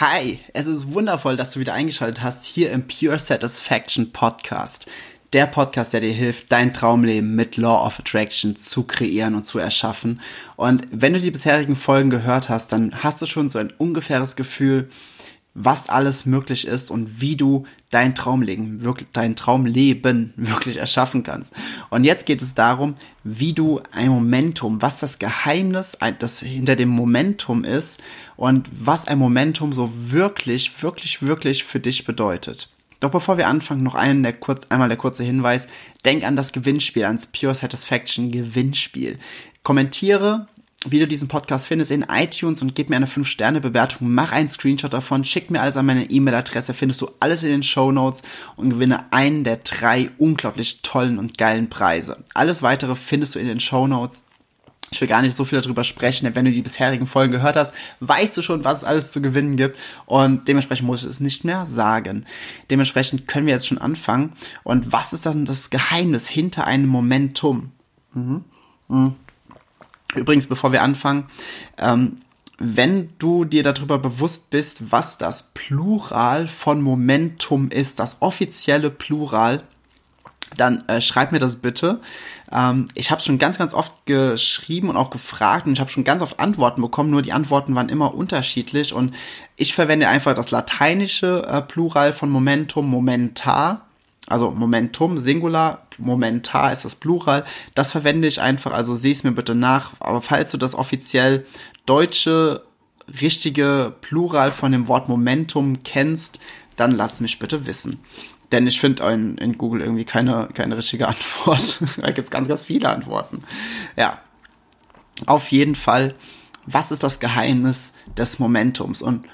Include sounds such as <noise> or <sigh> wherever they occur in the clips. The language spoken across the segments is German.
Hi, es ist wundervoll, dass du wieder eingeschaltet hast hier im Pure Satisfaction Podcast. Der Podcast, der dir hilft, dein Traumleben mit Law of Attraction zu kreieren und zu erschaffen. Und wenn du die bisherigen Folgen gehört hast, dann hast du schon so ein ungefähres Gefühl, was alles möglich ist und wie du dein Traumleben wirklich, dein Traumleben <laughs> wirklich erschaffen kannst. Und jetzt geht es darum, wie du ein Momentum, was das Geheimnis, das hinter dem Momentum ist und was ein Momentum so wirklich, wirklich, wirklich für dich bedeutet. Doch bevor wir anfangen, noch der kurz, einmal der kurze Hinweis. Denk an das Gewinnspiel, ans Pure Satisfaction Gewinnspiel. Kommentiere wie du diesen Podcast findest in iTunes und gib mir eine 5-Sterne-Bewertung. Mach einen Screenshot davon, schick mir alles an meine E-Mail-Adresse, findest du alles in den Show Notes und gewinne einen der drei unglaublich tollen und geilen Preise. Alles weitere findest du in den Show Notes. Ich will gar nicht so viel darüber sprechen, denn wenn du die bisherigen Folgen gehört hast, weißt du schon, was es alles zu gewinnen gibt und dementsprechend muss ich es nicht mehr sagen. Dementsprechend können wir jetzt schon anfangen. Und was ist dann das Geheimnis hinter einem Momentum? Mhm. Mhm. Übrigens, bevor wir anfangen, ähm, wenn du dir darüber bewusst bist, was das Plural von Momentum ist, das offizielle Plural, dann äh, schreib mir das bitte. Ähm, ich habe schon ganz, ganz oft geschrieben und auch gefragt und ich habe schon ganz oft Antworten bekommen, nur die Antworten waren immer unterschiedlich und ich verwende einfach das lateinische äh, Plural von Momentum, Momentar also Momentum, Singular, Momentar ist das Plural. Das verwende ich einfach, also sieh es mir bitte nach. Aber falls du das offiziell deutsche, richtige Plural von dem Wort Momentum kennst, dann lass mich bitte wissen. Denn ich finde in, in, Google irgendwie keine, keine richtige <laughs> Antwort. da gibt's ganz, ganz viele Antworten. Ja. Auf jeden Fall, was ist das Geheimnis des Momentums? Und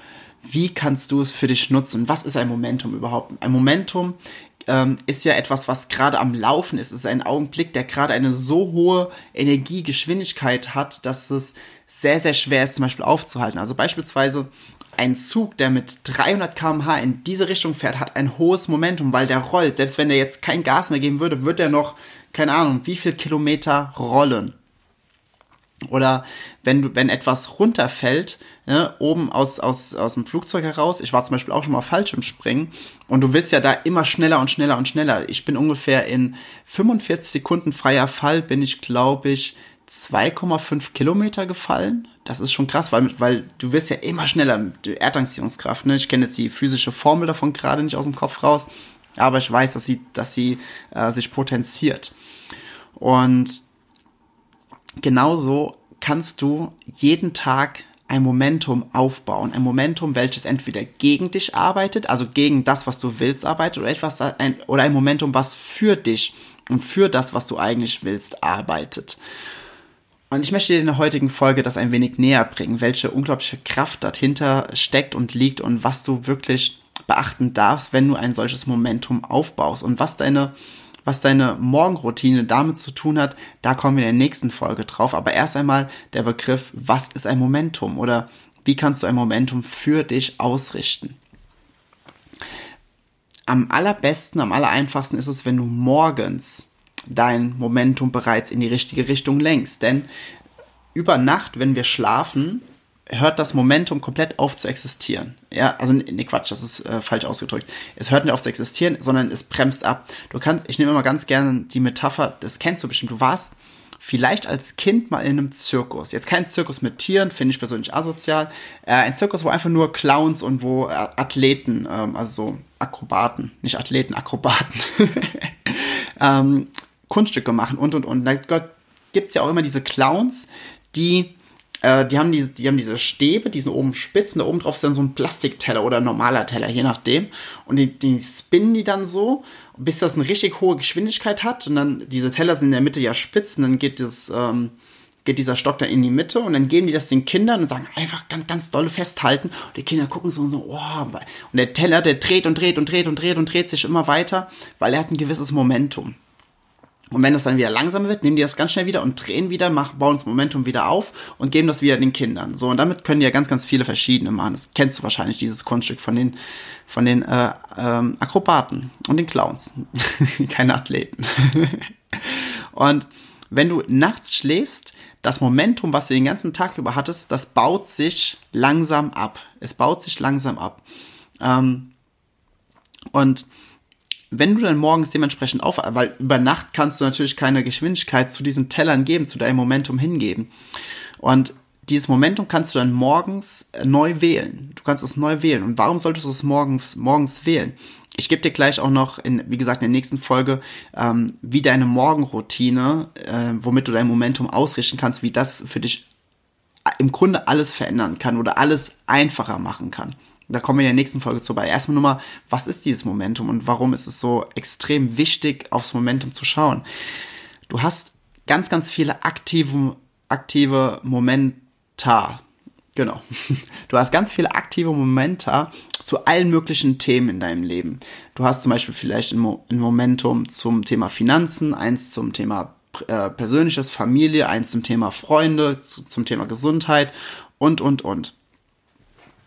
wie kannst du es für dich nutzen? Was ist ein Momentum überhaupt? Ein Momentum ähm, ist ja etwas, was gerade am Laufen ist. Es ist ein Augenblick, der gerade eine so hohe Energiegeschwindigkeit hat, dass es sehr, sehr schwer ist, zum Beispiel aufzuhalten. Also beispielsweise ein Zug, der mit 300 km/h in diese Richtung fährt, hat ein hohes Momentum, weil der rollt. Selbst wenn der jetzt kein Gas mehr geben würde, wird er noch, keine Ahnung, wie viel Kilometer rollen. Oder wenn du, wenn etwas runterfällt, ne, oben aus, aus, aus dem Flugzeug heraus, ich war zum Beispiel auch schon mal falsch im Springen und du wirst ja da immer schneller und schneller und schneller. Ich bin ungefähr in 45 Sekunden freier Fall, bin ich, glaube ich, 2,5 Kilometer gefallen. Das ist schon krass, weil, weil du wirst ja immer schneller mit Erdanziehungskraft. Ne? Ich kenne jetzt die physische Formel davon gerade nicht aus dem Kopf raus, aber ich weiß, dass sie, dass sie äh, sich potenziert. Und genauso kannst du jeden Tag ein Momentum aufbauen. Ein Momentum, welches entweder gegen dich arbeitet, also gegen das, was du willst, arbeitet, oder etwas, ein, oder ein Momentum, was für dich und für das, was du eigentlich willst, arbeitet. Und ich möchte dir in der heutigen Folge das ein wenig näher bringen, welche unglaubliche Kraft dahinter steckt und liegt und was du wirklich beachten darfst, wenn du ein solches Momentum aufbaust und was deine was deine Morgenroutine damit zu tun hat, da kommen wir in der nächsten Folge drauf. Aber erst einmal der Begriff, was ist ein Momentum oder wie kannst du ein Momentum für dich ausrichten? Am allerbesten, am allereinfachsten ist es, wenn du morgens dein Momentum bereits in die richtige Richtung lenkst. Denn über Nacht, wenn wir schlafen, hört das Momentum komplett auf zu existieren. Ja, also nee, Quatsch, das ist äh, falsch ausgedrückt. Es hört nicht auf zu existieren, sondern es bremst ab. Du kannst, ich nehme immer ganz gerne die Metapher, das kennst du bestimmt, du warst vielleicht als Kind mal in einem Zirkus. Jetzt kein Zirkus mit Tieren, finde ich persönlich asozial. Äh, ein Zirkus, wo einfach nur Clowns und wo äh, Athleten, ähm, also so Akrobaten, nicht Athleten, Akrobaten, <laughs> ähm, Kunststücke machen und und und. Da gibt's ja auch immer diese Clowns, die äh, die haben diese, die haben diese Stäbe, die sind oben spitz und da oben drauf ist dann so ein Plastikteller oder ein normaler Teller, je nachdem. Und die, die spinnen die dann so, bis das eine richtig hohe Geschwindigkeit hat. Und dann, diese Teller sind in der Mitte ja spitz und dann geht das, ähm, geht dieser Stock dann in die Mitte und dann geben die das den Kindern und sagen einfach ganz, ganz dolle festhalten. Und die Kinder gucken so und so, oh, und der Teller, der dreht und dreht und dreht und dreht und dreht sich immer weiter, weil er hat ein gewisses Momentum. Und wenn das dann wieder langsam wird, nehmen die das ganz schnell wieder und drehen wieder, machen, bauen das Momentum wieder auf und geben das wieder den Kindern. So, und damit können die ja ganz, ganz viele verschiedene machen. Das kennst du wahrscheinlich, dieses Kunststück von den, von den äh, ähm, Akrobaten und den Clowns. <laughs> Keine Athleten. <laughs> und wenn du nachts schläfst, das Momentum, was du den ganzen Tag über hattest, das baut sich langsam ab. Es baut sich langsam ab. Ähm, und wenn du dann morgens dementsprechend auf, weil über Nacht kannst du natürlich keine Geschwindigkeit zu diesen Tellern geben, zu deinem Momentum hingeben. Und dieses Momentum kannst du dann morgens äh, neu wählen. Du kannst es neu wählen. Und warum solltest du es morgens, morgens wählen? Ich gebe dir gleich auch noch, in, wie gesagt, in der nächsten Folge, ähm, wie deine Morgenroutine, äh, womit du dein Momentum ausrichten kannst, wie das für dich äh, im Grunde alles verändern kann oder alles einfacher machen kann. Da kommen wir in der nächsten Folge zu. Aber erstmal nur mal, was ist dieses Momentum und warum ist es so extrem wichtig, aufs Momentum zu schauen? Du hast ganz, ganz viele aktive, aktive Momenta. Genau. Du hast ganz viele aktive Momenta zu allen möglichen Themen in deinem Leben. Du hast zum Beispiel vielleicht ein, Mo ein Momentum zum Thema Finanzen, eins zum Thema äh, persönliches Familie, eins zum Thema Freunde, zu, zum Thema Gesundheit und, und, und.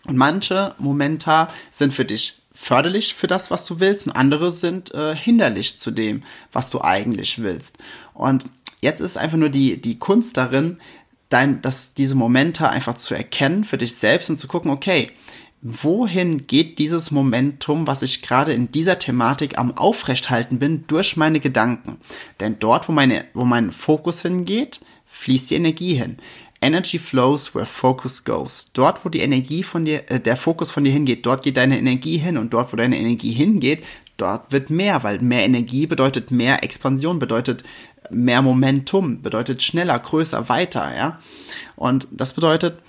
Und manche Momenta sind für dich förderlich für das, was du willst, und andere sind äh, hinderlich zu dem, was du eigentlich willst. Und jetzt ist einfach nur die, die Kunst darin, dein, dass diese Momente einfach zu erkennen für dich selbst und zu gucken, okay, wohin geht dieses Momentum, was ich gerade in dieser Thematik am aufrechthalten bin, durch meine Gedanken? Denn dort, wo meine, wo mein Fokus hingeht, fließt die Energie hin. Energy flows where focus goes. Dort, wo die Energie von dir, äh, der Fokus von dir hingeht, dort geht deine Energie hin und dort, wo deine Energie hingeht, dort wird mehr, weil mehr Energie bedeutet mehr Expansion, bedeutet mehr Momentum, bedeutet schneller, größer, weiter, ja. Und das bedeutet,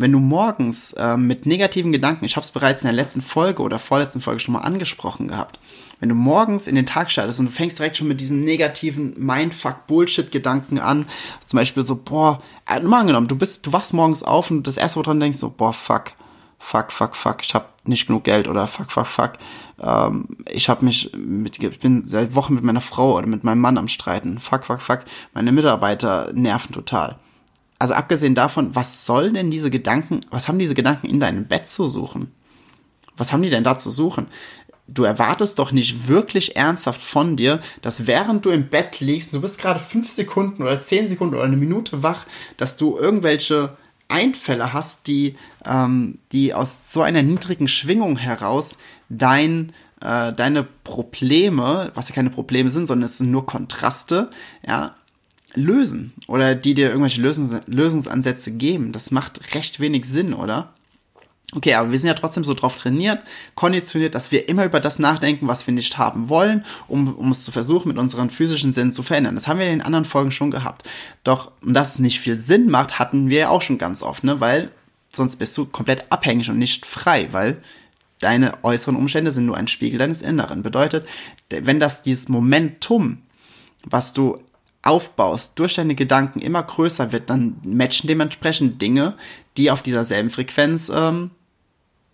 wenn du morgens äh, mit negativen Gedanken, ich habe es bereits in der letzten Folge oder vorletzten Folge schon mal angesprochen gehabt, wenn du morgens in den Tag startest und du fängst direkt schon mit diesen negativen Mindfuck-Bullshit-Gedanken an, zum Beispiel so, boah, äh, mal angenommen, du bist, du wachst morgens auf und das erste, wo du dran denkst, so, boah, fuck, fuck, fuck, fuck, ich habe nicht genug Geld oder fuck, fuck, fuck, ähm, ich habe mich mit, ich bin seit Wochen mit meiner Frau oder mit meinem Mann am Streiten, fuck, fuck, fuck, meine Mitarbeiter nerven total also abgesehen davon, was soll denn diese Gedanken, was haben diese Gedanken in deinem Bett zu suchen? Was haben die denn da zu suchen? Du erwartest doch nicht wirklich ernsthaft von dir, dass während du im Bett liegst, du bist gerade fünf Sekunden oder zehn Sekunden oder eine Minute wach, dass du irgendwelche Einfälle hast, die, ähm, die aus so einer niedrigen Schwingung heraus dein, äh, deine Probleme, was ja keine Probleme sind, sondern es sind nur Kontraste, ja, lösen oder die dir irgendwelche Lösungs Lösungsansätze geben. Das macht recht wenig Sinn, oder? Okay, aber wir sind ja trotzdem so drauf trainiert, konditioniert, dass wir immer über das nachdenken, was wir nicht haben wollen, um, um es zu versuchen, mit unseren physischen Sinnen zu verändern. Das haben wir in den anderen Folgen schon gehabt. Doch, dass es nicht viel Sinn macht, hatten wir ja auch schon ganz oft, ne? Weil sonst bist du komplett abhängig und nicht frei, weil deine äußeren Umstände sind nur ein Spiegel deines Inneren. Bedeutet, wenn das dieses Momentum, was du aufbaust, durch deine Gedanken immer größer wird, dann matchen dementsprechend Dinge, die auf dieser selben Frequenz ähm,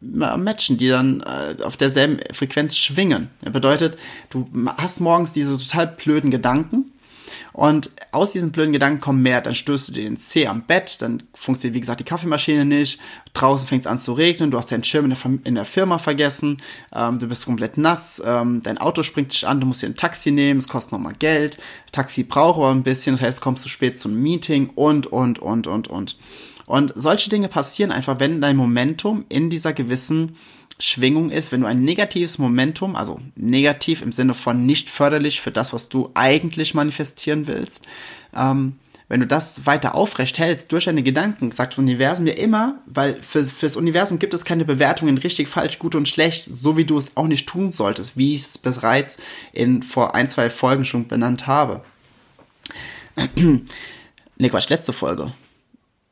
matchen, die dann äh, auf derselben Frequenz schwingen. Das bedeutet, du hast morgens diese total blöden Gedanken und aus diesen blöden Gedanken kommen mehr. Dann stößt du dir den Zeh am Bett, dann funktioniert, wie gesagt, die Kaffeemaschine nicht. Draußen fängt es an zu regnen, du hast deinen Schirm in der, in der Firma vergessen, ähm, du bist komplett nass, ähm, dein Auto springt dich an, du musst dir ein Taxi nehmen, es kostet nochmal Geld. Taxi braucht aber ein bisschen, das heißt, du kommst zu spät zum Meeting und, und, und, und, und. Und solche Dinge passieren einfach, wenn dein Momentum in dieser gewissen Schwingung ist, wenn du ein negatives Momentum, also negativ im Sinne von nicht förderlich für das, was du eigentlich manifestieren willst, ähm, wenn du das weiter aufrecht hältst durch deine Gedanken, sagt das Universum dir immer, weil für, fürs Universum gibt es keine Bewertungen richtig, falsch, gut und schlecht, so wie du es auch nicht tun solltest, wie ich es bereits in vor ein, zwei Folgen schon benannt habe. <clears throat> ne, Quatsch, letzte Folge.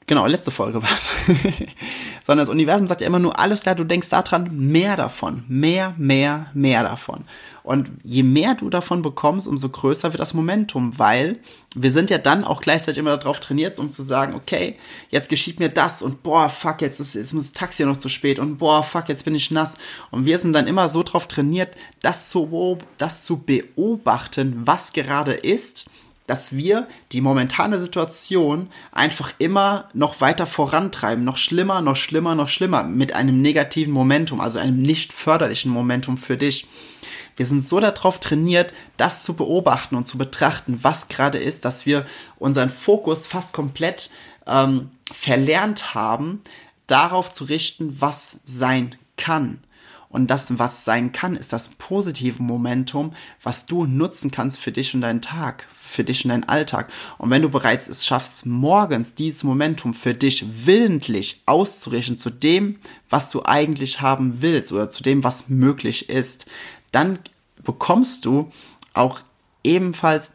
Genau, letzte Folge war's. <laughs> sondern das Universum sagt ja immer nur, alles klar, du denkst daran, mehr davon, mehr, mehr, mehr davon. Und je mehr du davon bekommst, umso größer wird das Momentum, weil wir sind ja dann auch gleichzeitig immer darauf trainiert, um zu sagen, okay, jetzt geschieht mir das und boah, fuck, jetzt ist, jetzt muss das Taxi noch zu spät und boah, fuck, jetzt bin ich nass. Und wir sind dann immer so darauf trainiert, das zu, das zu beobachten, was gerade ist dass wir die momentane Situation einfach immer noch weiter vorantreiben, noch schlimmer, noch schlimmer, noch schlimmer, mit einem negativen Momentum, also einem nicht förderlichen Momentum für dich. Wir sind so darauf trainiert, das zu beobachten und zu betrachten, was gerade ist, dass wir unseren Fokus fast komplett ähm, verlernt haben, darauf zu richten, was sein kann. Und das, was sein kann, ist das positive Momentum, was du nutzen kannst für dich und deinen Tag, für dich und deinen Alltag. Und wenn du bereits es schaffst, morgens dieses Momentum für dich willentlich auszurichten zu dem, was du eigentlich haben willst oder zu dem, was möglich ist, dann bekommst du auch ebenfalls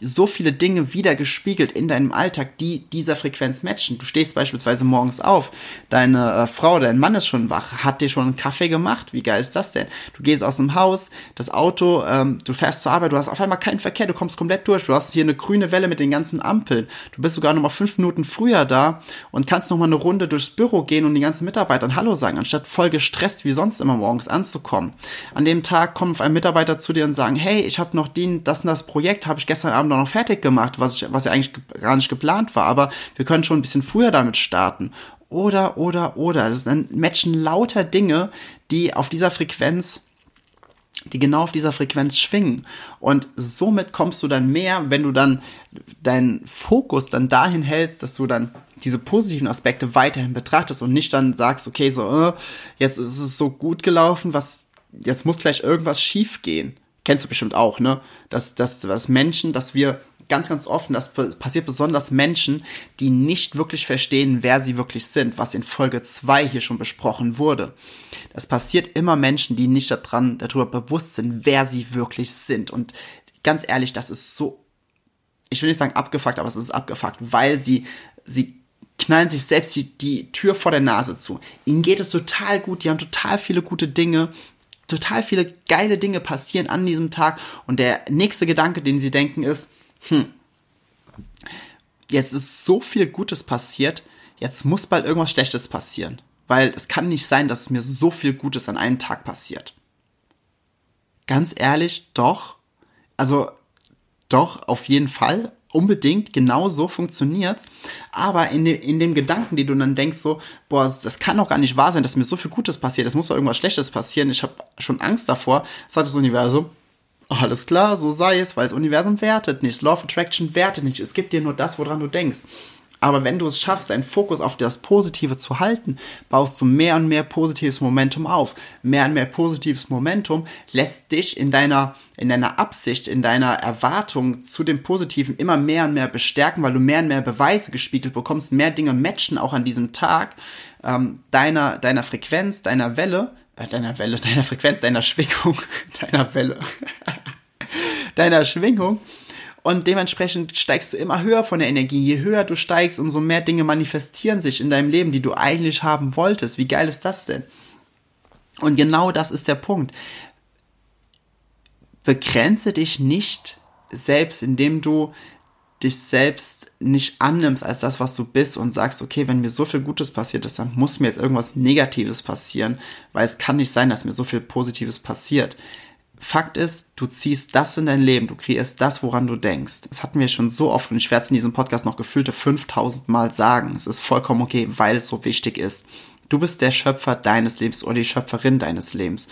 so viele Dinge wieder gespiegelt in deinem Alltag, die dieser Frequenz matchen. Du stehst beispielsweise morgens auf, deine äh, Frau, dein Mann ist schon wach, hat dir schon einen Kaffee gemacht. Wie geil ist das denn? Du gehst aus dem Haus, das Auto, ähm, du fährst zur Arbeit, du hast auf einmal keinen Verkehr, du kommst komplett durch. Du hast hier eine grüne Welle mit den ganzen Ampeln. Du bist sogar noch mal fünf Minuten früher da und kannst noch mal eine Runde durchs Büro gehen und den ganzen Mitarbeitern Hallo sagen, anstatt voll gestresst wie sonst immer morgens anzukommen. An dem Tag kommt ein Mitarbeiter zu dir und sagen, hey, ich habe noch den, das und das Projekt, habe ich gestern Abend Abend noch fertig gemacht, was, ich, was ja eigentlich gar nicht geplant war, aber wir können schon ein bisschen früher damit starten. Oder, oder, oder. Das dann matchen lauter Dinge, die auf dieser Frequenz die genau auf dieser Frequenz schwingen. Und somit kommst du dann mehr, wenn du dann deinen Fokus dann dahin hältst, dass du dann diese positiven Aspekte weiterhin betrachtest und nicht dann sagst, okay, so, äh, jetzt ist es so gut gelaufen, was, jetzt muss gleich irgendwas schief gehen kennst du bestimmt auch, ne? Dass, dass, dass Menschen, dass wir ganz, ganz offen, das passiert besonders Menschen, die nicht wirklich verstehen, wer sie wirklich sind, was in Folge 2 hier schon besprochen wurde. Das passiert immer Menschen, die nicht daran, darüber bewusst sind, wer sie wirklich sind. Und ganz ehrlich, das ist so, ich will nicht sagen abgefuckt, aber es ist abgefuckt, weil sie, sie knallen sich selbst die, die Tür vor der Nase zu. Ihnen geht es total gut, die haben total viele gute Dinge, total viele geile Dinge passieren an diesem Tag und der nächste Gedanke, den sie denken, ist, hm, jetzt ist so viel Gutes passiert, jetzt muss bald irgendwas Schlechtes passieren. Weil es kann nicht sein, dass mir so viel Gutes an einem Tag passiert. Ganz ehrlich, doch. Also, doch, auf jeden Fall unbedingt, genau so funktioniert's. Aber in, de, in dem Gedanken, die du dann denkst, so, boah, das kann doch gar nicht wahr sein, dass mir so viel Gutes passiert, es muss doch irgendwas Schlechtes passieren, ich habe schon Angst davor, sagt das Universum, alles klar, so sei es, weil das Universum wertet nicht, Law of Attraction wertet nicht, es gibt dir nur das, woran du denkst. Aber wenn du es schaffst, deinen Fokus auf das Positive zu halten, baust du mehr und mehr positives Momentum auf. Mehr und mehr positives Momentum lässt dich in deiner, in deiner Absicht, in deiner Erwartung zu dem Positiven immer mehr und mehr bestärken, weil du mehr und mehr Beweise gespiegelt bekommst, mehr Dinge matchen auch an diesem Tag ähm, deiner, deiner Frequenz, deiner Welle, äh, deiner Welle, <laughs> deiner Frequenz, deiner Schwingung, <laughs> deiner Welle, <laughs> deiner Schwingung und dementsprechend steigst du immer höher von der Energie. Je höher du steigst, umso mehr Dinge manifestieren sich in deinem Leben, die du eigentlich haben wolltest. Wie geil ist das denn? Und genau das ist der Punkt. Begrenze dich nicht selbst, indem du dich selbst nicht annimmst als das, was du bist und sagst, okay, wenn mir so viel Gutes passiert ist, dann muss mir jetzt irgendwas Negatives passieren, weil es kann nicht sein, dass mir so viel Positives passiert. Fakt ist, du ziehst das in dein Leben, du kreierst das, woran du denkst. Das hatten wir schon so oft und ich werde es in diesem Podcast noch gefühlte 5000 Mal sagen. Es ist vollkommen okay, weil es so wichtig ist. Du bist der Schöpfer deines Lebens oder die Schöpferin deines Lebens.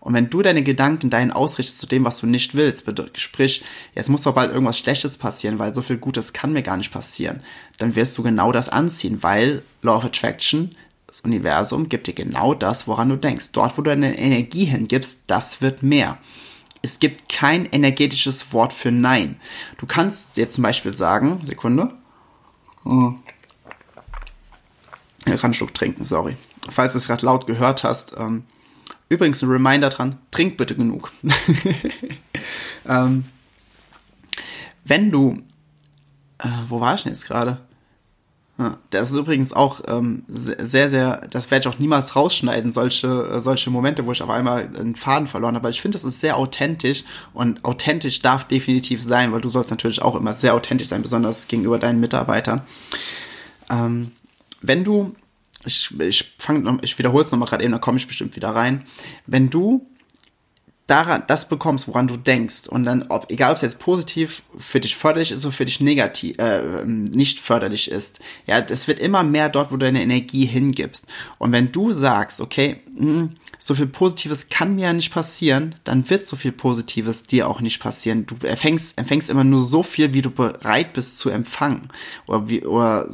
Und wenn du deine Gedanken dahin ausrichtest zu dem, was du nicht willst, sprich, jetzt muss doch bald irgendwas Schlechtes passieren, weil so viel Gutes kann mir gar nicht passieren, dann wirst du genau das anziehen, weil Law of Attraction das Universum gibt dir genau das, woran du denkst. Dort, wo du deine Energie hingibst, das wird mehr. Es gibt kein energetisches Wort für Nein. Du kannst jetzt zum Beispiel sagen, Sekunde. Hm. Ich kann einen Schluck trinken, sorry. Falls du es gerade laut gehört hast. Ähm, übrigens ein Reminder dran, trink bitte genug. <laughs> ähm, wenn du, äh, wo war ich denn jetzt gerade? Ja, das ist übrigens auch ähm, sehr, sehr, das werde ich auch niemals rausschneiden, solche, äh, solche Momente, wo ich auf einmal einen Faden verloren habe. Aber ich finde, das ist sehr authentisch und authentisch darf definitiv sein, weil du sollst natürlich auch immer sehr authentisch sein, besonders gegenüber deinen Mitarbeitern. Ähm, wenn du, ich, ich fange, ich wiederhole es nochmal gerade eben, dann komme ich bestimmt wieder rein. Wenn du daran das bekommst, woran du denkst und dann, ob, egal ob es jetzt positiv für dich förderlich ist oder für dich negativ, äh, nicht förderlich ist, ja, das wird immer mehr dort, wo du deine Energie hingibst. Und wenn du sagst, okay, mh, hm, so viel Positives kann mir ja nicht passieren, dann wird so viel Positives dir auch nicht passieren. Du empfängst, empfängst immer nur so viel, wie du bereit bist zu empfangen oder wie, oder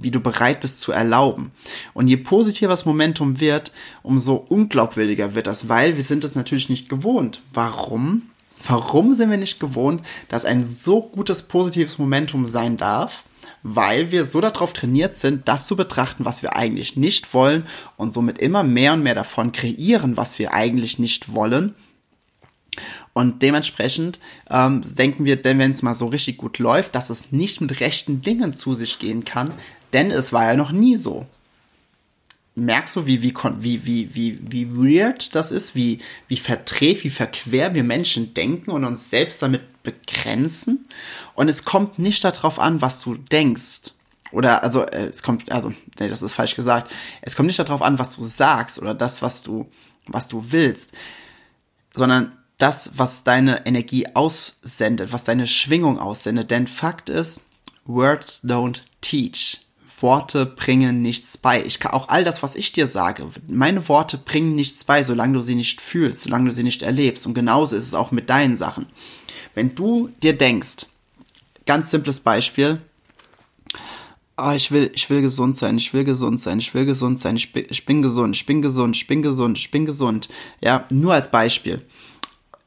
wie du bereit bist zu erlauben. Und je positiver das Momentum wird, umso unglaubwürdiger wird das, weil wir sind es natürlich nicht gewohnt. Warum? Warum sind wir nicht gewohnt, dass ein so gutes positives Momentum sein darf? weil wir so darauf trainiert sind, das zu betrachten, was wir eigentlich nicht wollen und somit immer mehr und mehr davon kreieren, was wir eigentlich nicht wollen. Und dementsprechend ähm, denken wir, denn wenn es mal so richtig gut läuft, dass es nicht mit rechten Dingen zu sich gehen kann, denn es war ja noch nie so. Merkst du, wie, wie, wie, wie, wie, wie weird das ist, wie, wie verdreht, wie verquer wir Menschen denken und uns selbst damit begrenzen. Und es kommt nicht darauf an, was du denkst. Oder, also, äh, es kommt, also, nee, das ist falsch gesagt. Es kommt nicht darauf an, was du sagst oder das, was du, was du willst, sondern das, was deine Energie aussendet, was deine Schwingung aussendet. Denn Fakt ist, Words don't teach. Worte bringen nichts bei. Ich kann auch all das, was ich dir sage, meine Worte bringen nichts bei, solange du sie nicht fühlst, solange du sie nicht erlebst. Und genauso ist es auch mit deinen Sachen. Wenn du dir denkst, ganz simples Beispiel, oh, ich will, ich will gesund sein, ich will gesund sein, ich will gesund sein, ich bin, ich bin gesund, ich bin gesund, ich bin gesund, ich bin gesund. Ja, nur als Beispiel.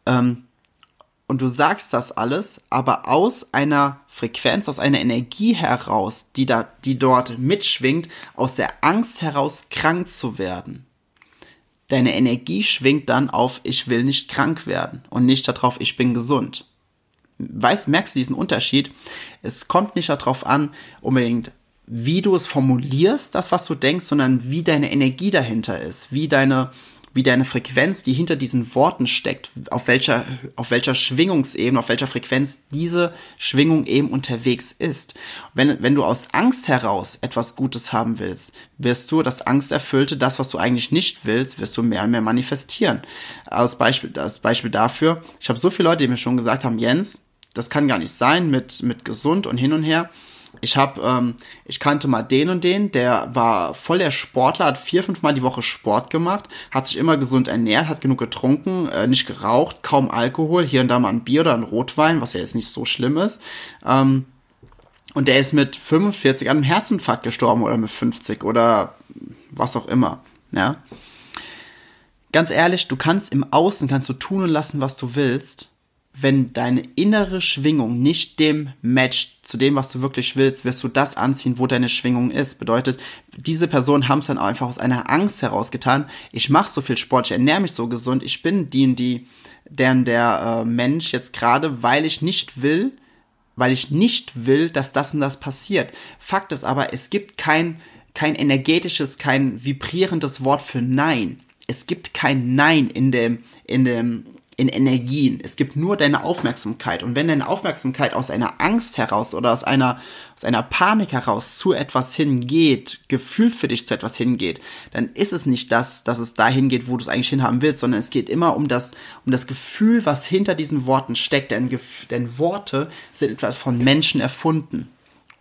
Ähm, und du sagst das alles, aber aus einer Frequenz, aus einer Energie heraus, die da, die dort mitschwingt, aus der Angst heraus krank zu werden. Deine Energie schwingt dann auf, ich will nicht krank werden und nicht darauf, ich bin gesund weißt, merkst du diesen Unterschied? Es kommt nicht darauf an, unbedingt, wie du es formulierst, das, was du denkst, sondern wie deine Energie dahinter ist, wie deine, wie deine Frequenz, die hinter diesen Worten steckt, auf welcher, auf welcher Schwingungsebene, auf welcher Frequenz diese Schwingung eben unterwegs ist. Wenn, wenn du aus Angst heraus etwas Gutes haben willst, wirst du das Angsterfüllte, das, was du eigentlich nicht willst, wirst du mehr und mehr manifestieren. Als Beispiel, als Beispiel dafür, ich habe so viele Leute, die mir schon gesagt haben, Jens, das kann gar nicht sein mit, mit gesund und hin und her. Ich habe, ähm, ich kannte mal den und den, der war voll der Sportler, hat vier, fünf Mal die Woche Sport gemacht, hat sich immer gesund ernährt, hat genug getrunken, äh, nicht geraucht, kaum Alkohol, hier und da mal ein Bier oder ein Rotwein, was ja jetzt nicht so schlimm ist. Ähm, und der ist mit 45 an einem Herzinfarkt gestorben oder mit 50 oder was auch immer, ja. Ganz ehrlich, du kannst im Außen kannst du tun und lassen, was du willst wenn deine innere Schwingung nicht dem matcht zu dem, was du wirklich willst, wirst du das anziehen, wo deine Schwingung ist. Bedeutet, diese Personen haben es dann einfach aus einer Angst herausgetan. Ich mache so viel Sport, ich ernähre mich so gesund, ich bin die und die, deren der äh, Mensch jetzt gerade, weil ich nicht will, weil ich nicht will, dass das und das passiert. Fakt ist aber, es gibt kein, kein energetisches, kein vibrierendes Wort für Nein. Es gibt kein Nein in dem, in dem, in Energien. Es gibt nur deine Aufmerksamkeit. Und wenn deine Aufmerksamkeit aus einer Angst heraus oder aus einer, aus einer Panik heraus zu etwas hingeht, gefühlt für dich zu etwas hingeht, dann ist es nicht das, dass es dahin geht, wo du es eigentlich hinhaben willst, sondern es geht immer um das, um das Gefühl, was hinter diesen Worten steckt. Denn, denn Worte sind etwas von Menschen erfunden.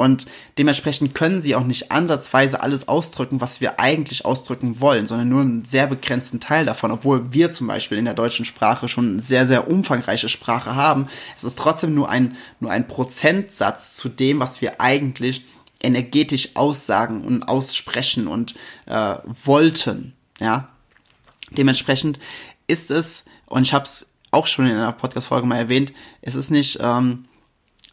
Und dementsprechend können sie auch nicht ansatzweise alles ausdrücken, was wir eigentlich ausdrücken wollen, sondern nur einen sehr begrenzten Teil davon. Obwohl wir zum Beispiel in der deutschen Sprache schon eine sehr, sehr umfangreiche Sprache haben. Es ist trotzdem nur ein, nur ein Prozentsatz zu dem, was wir eigentlich energetisch aussagen und aussprechen und äh, wollten. Ja, dementsprechend ist es, und ich habe es auch schon in einer Podcast-Folge mal erwähnt, es ist nicht ähm,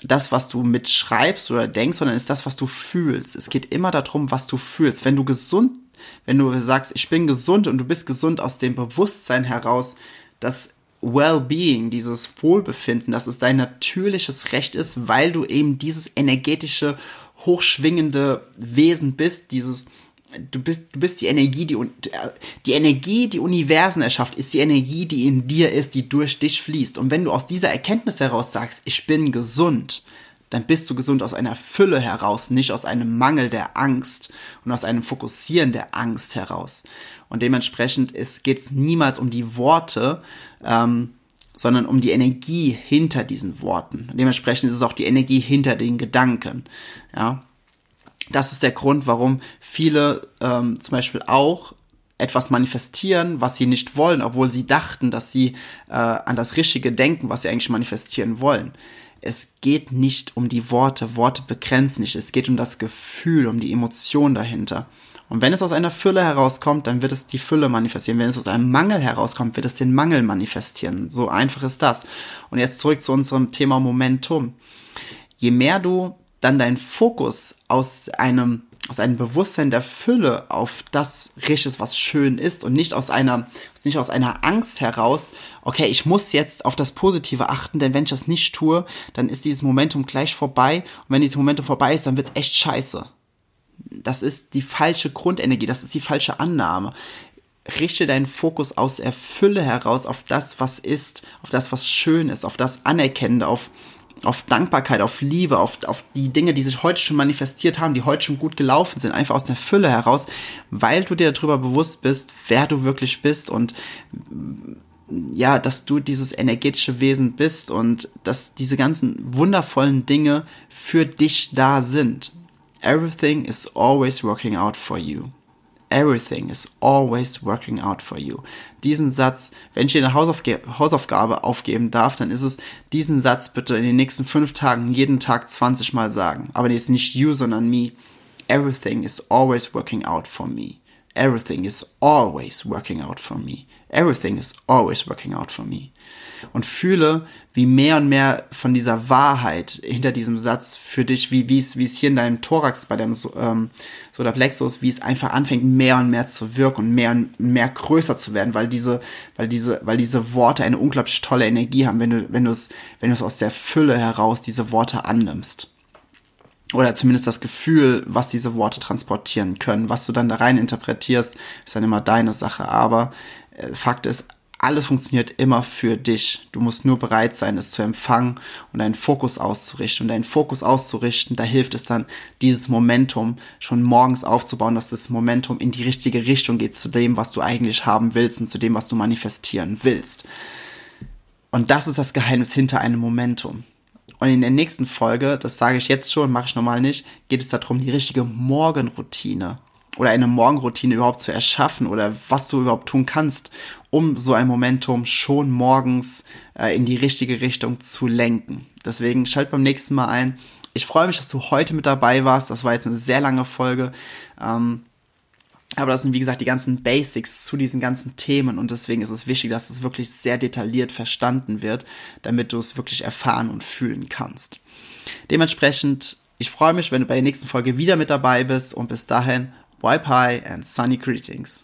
das, was du mitschreibst oder denkst, sondern ist das, was du fühlst. Es geht immer darum, was du fühlst. Wenn du gesund, wenn du sagst, ich bin gesund und du bist gesund aus dem Bewusstsein heraus, dass Well-being, dieses Wohlbefinden, dass es dein natürliches Recht ist, weil du eben dieses energetische hochschwingende Wesen bist, dieses du bist, du bist die Energie, die, die Energie, die Universen erschafft, ist die Energie, die in dir ist, die durch dich fließt. Und wenn du aus dieser Erkenntnis heraus sagst, ich bin gesund, dann bist du gesund aus einer Fülle heraus, nicht aus einem Mangel der Angst und aus einem Fokussieren der Angst heraus. Und dementsprechend geht es niemals um die Worte, ähm, sondern um die Energie hinter diesen Worten. Und dementsprechend ist es auch die Energie hinter den Gedanken. Ja, das ist der Grund, warum viele ähm, zum Beispiel auch etwas manifestieren, was sie nicht wollen, obwohl sie dachten, dass sie äh, an das Richtige denken, was sie eigentlich manifestieren wollen. Es geht nicht um die Worte, Worte begrenzen nicht, es geht um das Gefühl, um die Emotion dahinter. Und wenn es aus einer Fülle herauskommt, dann wird es die Fülle manifestieren. Wenn es aus einem Mangel herauskommt, wird es den Mangel manifestieren. So einfach ist das. Und jetzt zurück zu unserem Thema Momentum. Je mehr du dann dein Fokus aus einem aus einem Bewusstsein der Fülle auf das richtest, was schön ist und nicht aus einer, nicht aus einer Angst heraus, okay, ich muss jetzt auf das Positive achten, denn wenn ich das nicht tue, dann ist dieses Momentum gleich vorbei und wenn dieses Momentum vorbei ist, dann wird's echt scheiße. Das ist die falsche Grundenergie, das ist die falsche Annahme. Richte deinen Fokus aus der Fülle heraus auf das, was ist, auf das, was schön ist, auf das Anerkennende, auf, auf Dankbarkeit, auf Liebe, auf, auf die Dinge, die sich heute schon manifestiert haben, die heute schon gut gelaufen sind, einfach aus der Fülle heraus, weil du dir darüber bewusst bist, wer du wirklich bist und ja, dass du dieses energetische Wesen bist und dass diese ganzen wundervollen Dinge für dich da sind. Everything is always working out for you. Everything is always working out for you. Diesen Satz, wenn ich dir eine Hausaufge Hausaufgabe aufgeben darf, dann ist es, diesen Satz bitte in den nächsten fünf Tagen jeden Tag 20 Mal sagen. Aber ist nicht you, sondern me. Everything is always working out for me. Everything is always working out for me. Everything is always working out for me und fühle, wie mehr und mehr von dieser Wahrheit hinter diesem Satz für dich, wie wie es wie es hier in deinem Thorax bei deinem ähm, Solarplexus, wie es einfach anfängt mehr und mehr zu wirken und mehr und mehr größer zu werden, weil diese weil diese weil diese Worte eine unglaublich tolle Energie haben, wenn du wenn du es wenn du es aus der Fülle heraus diese Worte annimmst oder zumindest das Gefühl, was diese Worte transportieren können. Was du dann da rein interpretierst, ist dann immer deine Sache. Aber äh, Fakt ist, alles funktioniert immer für dich. Du musst nur bereit sein, es zu empfangen und deinen Fokus auszurichten. Und deinen Fokus auszurichten, da hilft es dann, dieses Momentum schon morgens aufzubauen, dass das Momentum in die richtige Richtung geht zu dem, was du eigentlich haben willst und zu dem, was du manifestieren willst. Und das ist das Geheimnis hinter einem Momentum. Und in der nächsten Folge, das sage ich jetzt schon, mache ich normal nicht, geht es darum, die richtige Morgenroutine oder eine Morgenroutine überhaupt zu erschaffen oder was du überhaupt tun kannst, um so ein Momentum schon morgens äh, in die richtige Richtung zu lenken. Deswegen schalt beim nächsten Mal ein. Ich freue mich, dass du heute mit dabei warst. Das war jetzt eine sehr lange Folge. Ähm, aber das sind, wie gesagt, die ganzen Basics zu diesen ganzen Themen und deswegen ist es wichtig, dass es wirklich sehr detailliert verstanden wird, damit du es wirklich erfahren und fühlen kannst. Dementsprechend, ich freue mich, wenn du bei der nächsten Folge wieder mit dabei bist und bis dahin Wipe High and Sunny Greetings.